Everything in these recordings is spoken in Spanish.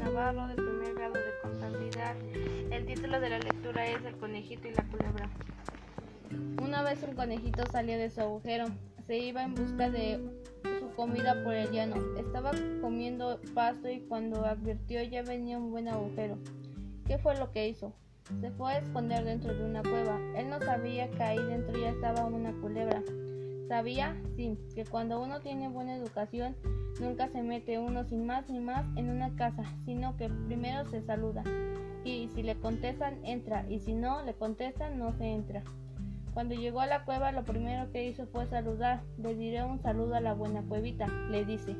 Navarro de primer grado de contabilidad. El título de la lectura es El conejito y la culebra. Una vez un conejito salía de su agujero. Se iba en busca de su comida por el llano. Estaba comiendo pasto y cuando advirtió ya venía un buen agujero. ¿Qué fue lo que hizo? Se fue a esconder dentro de una cueva. Él no sabía que ahí dentro ya estaba una culebra. Sabía, sí, que cuando uno tiene buena educación, nunca se mete uno sin más ni más en una casa, sino que primero se saluda. Y si le contestan, entra, y si no le contestan, no se entra. Cuando llegó a la cueva, lo primero que hizo fue saludar. Le diré un saludo a la buena cuevita, le dice.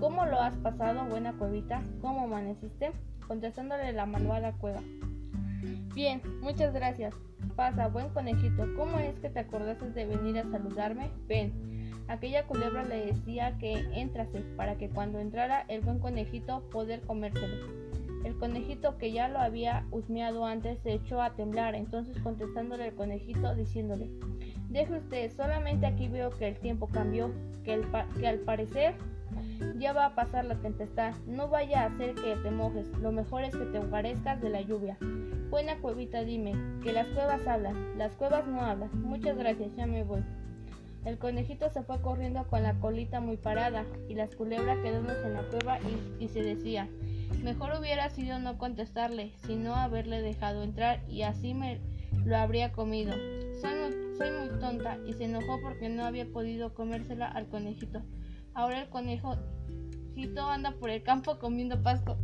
¿Cómo lo has pasado, buena cuevita? ¿Cómo amaneciste? Contestándole la malvada cueva. Bien, muchas gracias. Pasa, buen conejito, ¿cómo es que te acordaste de venir a saludarme? Ven. Aquella culebra le decía que entrase para que cuando entrara el buen conejito poder comérselo. El conejito que ya lo había husmeado antes se echó a temblar, entonces contestándole el conejito diciéndole, deje usted, solamente aquí veo que el tiempo cambió, que, al parecer ya va a pasar la tempestad, no vaya a hacer que te mojes, lo mejor es que te guarezcas de la lluvia. Buena cuevita, dime, que las cuevas hablan, las cuevas no hablan. Muchas gracias, ya me voy. El conejito se fue corriendo con la colita muy parada y las culebras quedándose en la cueva y, se decía, mejor hubiera sido no contestarle, sino haberle dejado entrar y así me lo habría comido. Soy muy, soy muy tonta y se enojó porque no había podido comérsela al conejito. Ahora el conejito anda por el campo comiendo pasto.